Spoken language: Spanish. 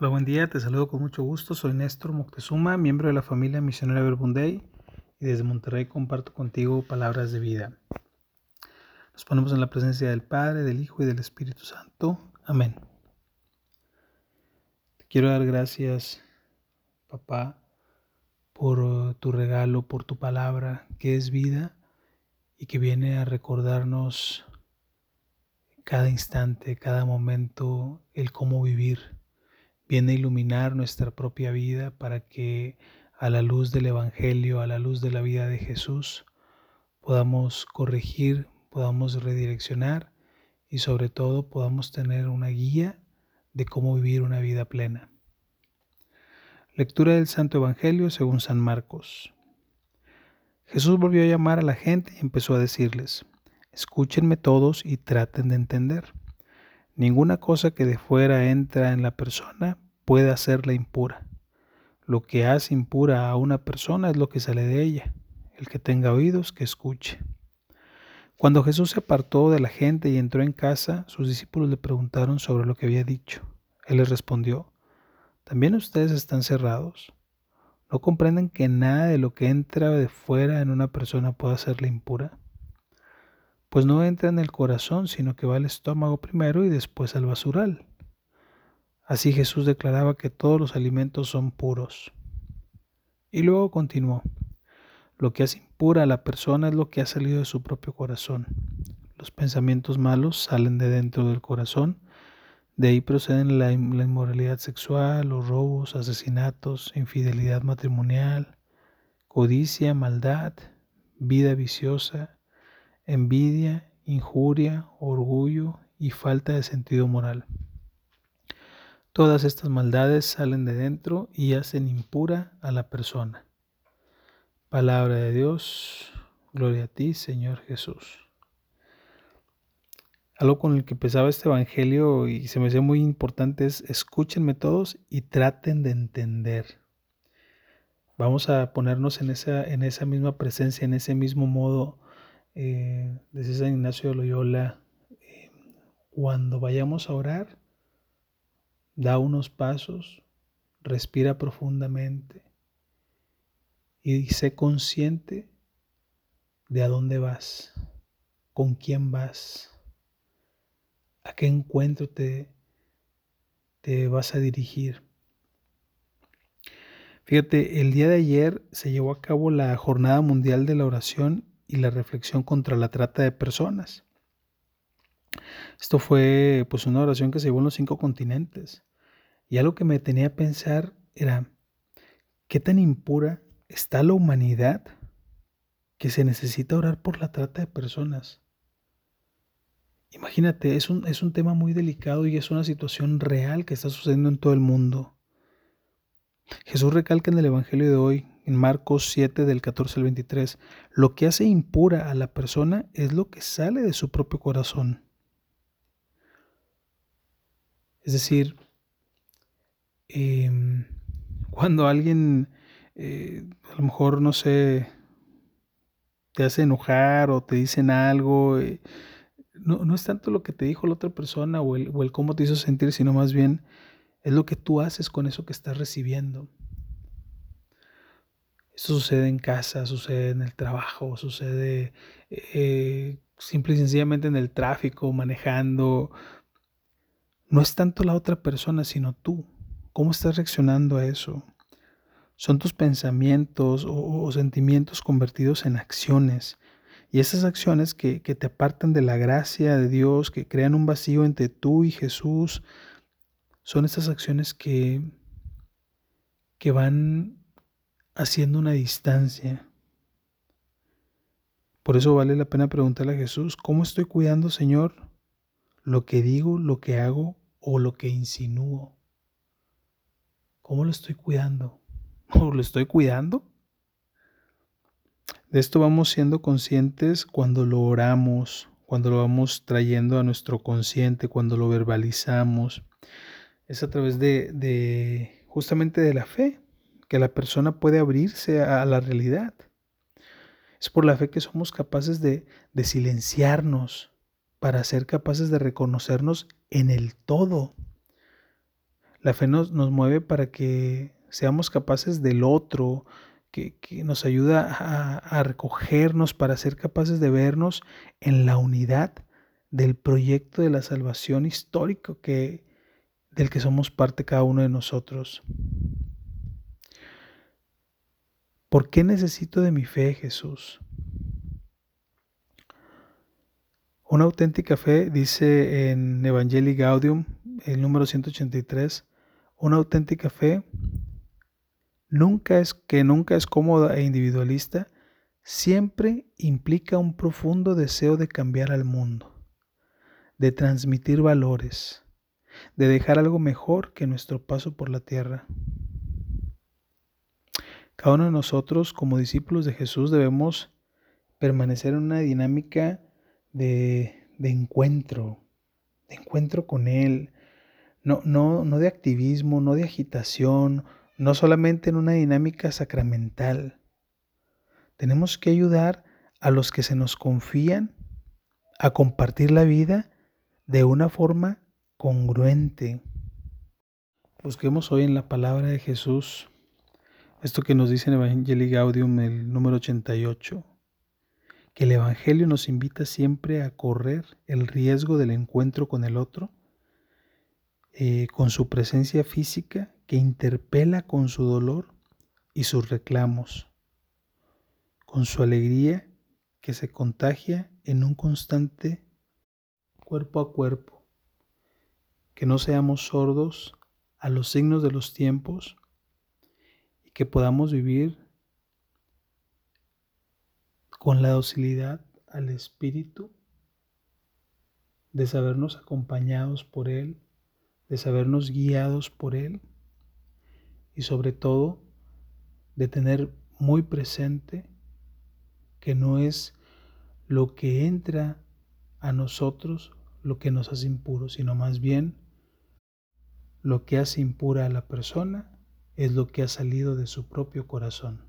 Hola, buen día, te saludo con mucho gusto. Soy Néstor Moctezuma, miembro de la familia misionera Verbunday y desde Monterrey comparto contigo palabras de vida. Nos ponemos en la presencia del Padre, del Hijo y del Espíritu Santo. Amén. Te quiero dar gracias, papá, por tu regalo, por tu palabra, que es vida y que viene a recordarnos cada instante, cada momento, el cómo vivir viene a iluminar nuestra propia vida para que a la luz del Evangelio, a la luz de la vida de Jesús, podamos corregir, podamos redireccionar y sobre todo podamos tener una guía de cómo vivir una vida plena. Lectura del Santo Evangelio según San Marcos. Jesús volvió a llamar a la gente y empezó a decirles, escúchenme todos y traten de entender. Ninguna cosa que de fuera entra en la persona puede hacerla impura. Lo que hace impura a una persona es lo que sale de ella. El que tenga oídos, que escuche. Cuando Jesús se apartó de la gente y entró en casa, sus discípulos le preguntaron sobre lo que había dicho. Él les respondió, ¿también ustedes están cerrados? ¿No comprenden que nada de lo que entra de fuera en una persona puede hacerla impura? Pues no entra en el corazón, sino que va al estómago primero y después al basural. Así Jesús declaraba que todos los alimentos son puros. Y luego continuó, lo que hace impura a la persona es lo que ha salido de su propio corazón. Los pensamientos malos salen de dentro del corazón, de ahí proceden la, inmoralidad sexual, los robos, asesinatos, infidelidad matrimonial, codicia, maldad, vida viciosa, envidia, injuria, orgullo y falta de sentido moral. Todas estas maldades salen de dentro y hacen impura a la persona. Palabra de Dios, gloria a ti, Señor Jesús. Algo con el que empezaba este Evangelio y se me hace muy importante es escúchenme todos y traten de entender. Vamos a ponernos en esa, en esa misma presencia, en ese mismo modo eh, San Ignacio de Loyola, eh, cuando vayamos a orar, da unos pasos, respira profundamente y sé consciente de a dónde vas, con quién vas, a qué encuentro te, te vas a dirigir. Fíjate, el día de ayer se llevó a cabo la Jornada Mundial de la Oración y la reflexión contra la trata de personas. Esto fue pues una oración que se llevó en los cinco continentes. Y algo que me tenía a pensar era, ¿qué tan impura está la humanidad que se necesita orar por la trata de personas? Imagínate, es un, es un tema muy delicado y es una situación real que está sucediendo en todo el mundo. Jesús recalca en el Evangelio de hoy en Marcos 7 del 14 al 23, lo que hace impura a la persona es lo que sale de su propio corazón. Es decir, em, cuando alguien, eh, a lo mejor, no sé, te hace enojar o te dicen algo, eh, no, es tanto lo que te dijo la otra persona o el cómo te hizo sentir, sino más bien es lo que tú haces con eso que estás recibiendo. Esto sucede en casa, sucede en el trabajo, sucede eh, simple y sencillamente en el tráfico, manejando. No es tanto la otra persona, sino tú. ¿Cómo estás reaccionando a eso? Son tus pensamientos o, sentimientos convertidos en acciones. Y esas acciones que, que, te apartan de la gracia de Dios, que crean un vacío entre tú y Jesús, son esas acciones que, que van haciendo una distancia. Por eso vale la pena preguntarle a Jesús, ¿cómo estoy cuidando, Señor, lo que digo, lo que hago o lo que insinúo? ¿Cómo lo estoy cuidando? ¿O lo estoy cuidando? De esto vamos siendo conscientes cuando lo oramos, cuando lo vamos trayendo a nuestro consciente, cuando lo verbalizamos. Es a través de, de justamente de la fe que la persona puede abrirse a la realidad. Es por la fe que somos capaces de, de silenciarnos para ser capaces de reconocernos en el todo. La fe nos, nos mueve para que seamos capaces del otro, que, nos ayuda a, recogernos para ser capaces de vernos en la unidad del proyecto de la salvación histórico que, del que somos parte cada uno de nosotros. ¿Por qué necesito de mi fe, Jesús? Una auténtica fe, dice en Evangelii Gaudium, el número 183, una auténtica fe nunca es, que nunca es cómoda e individualista, siempre implica un profundo deseo de cambiar al mundo, de transmitir valores, de dejar algo mejor que nuestro paso por la tierra. Cada uno de nosotros, como discípulos de Jesús, debemos permanecer en una dinámica de, de encuentro, de encuentro con Él, no, no, no de activismo, no de agitación, no solamente en una dinámica sacramental. Tenemos que ayudar a los que se nos confían a compartir la vida de una forma congruente. Busquemos hoy en la palabra de Jesús esto que nos dice en Evangelii Gaudium el número 88, que el Evangelio nos invita siempre a correr el riesgo del encuentro con el otro, eh, con su presencia física que interpela con su dolor y sus reclamos, con su alegría que se contagia en un constante cuerpo a cuerpo, que no seamos sordos a los signos de los tiempos que podamos vivir con la docilidad al Espíritu, de sabernos acompañados por Él, de sabernos guiados por Él y sobre todo de tener muy presente que no es lo que entra a nosotros lo que nos hace impuros, sino más bien lo que hace impura a la persona es lo que ha salido de su propio corazón.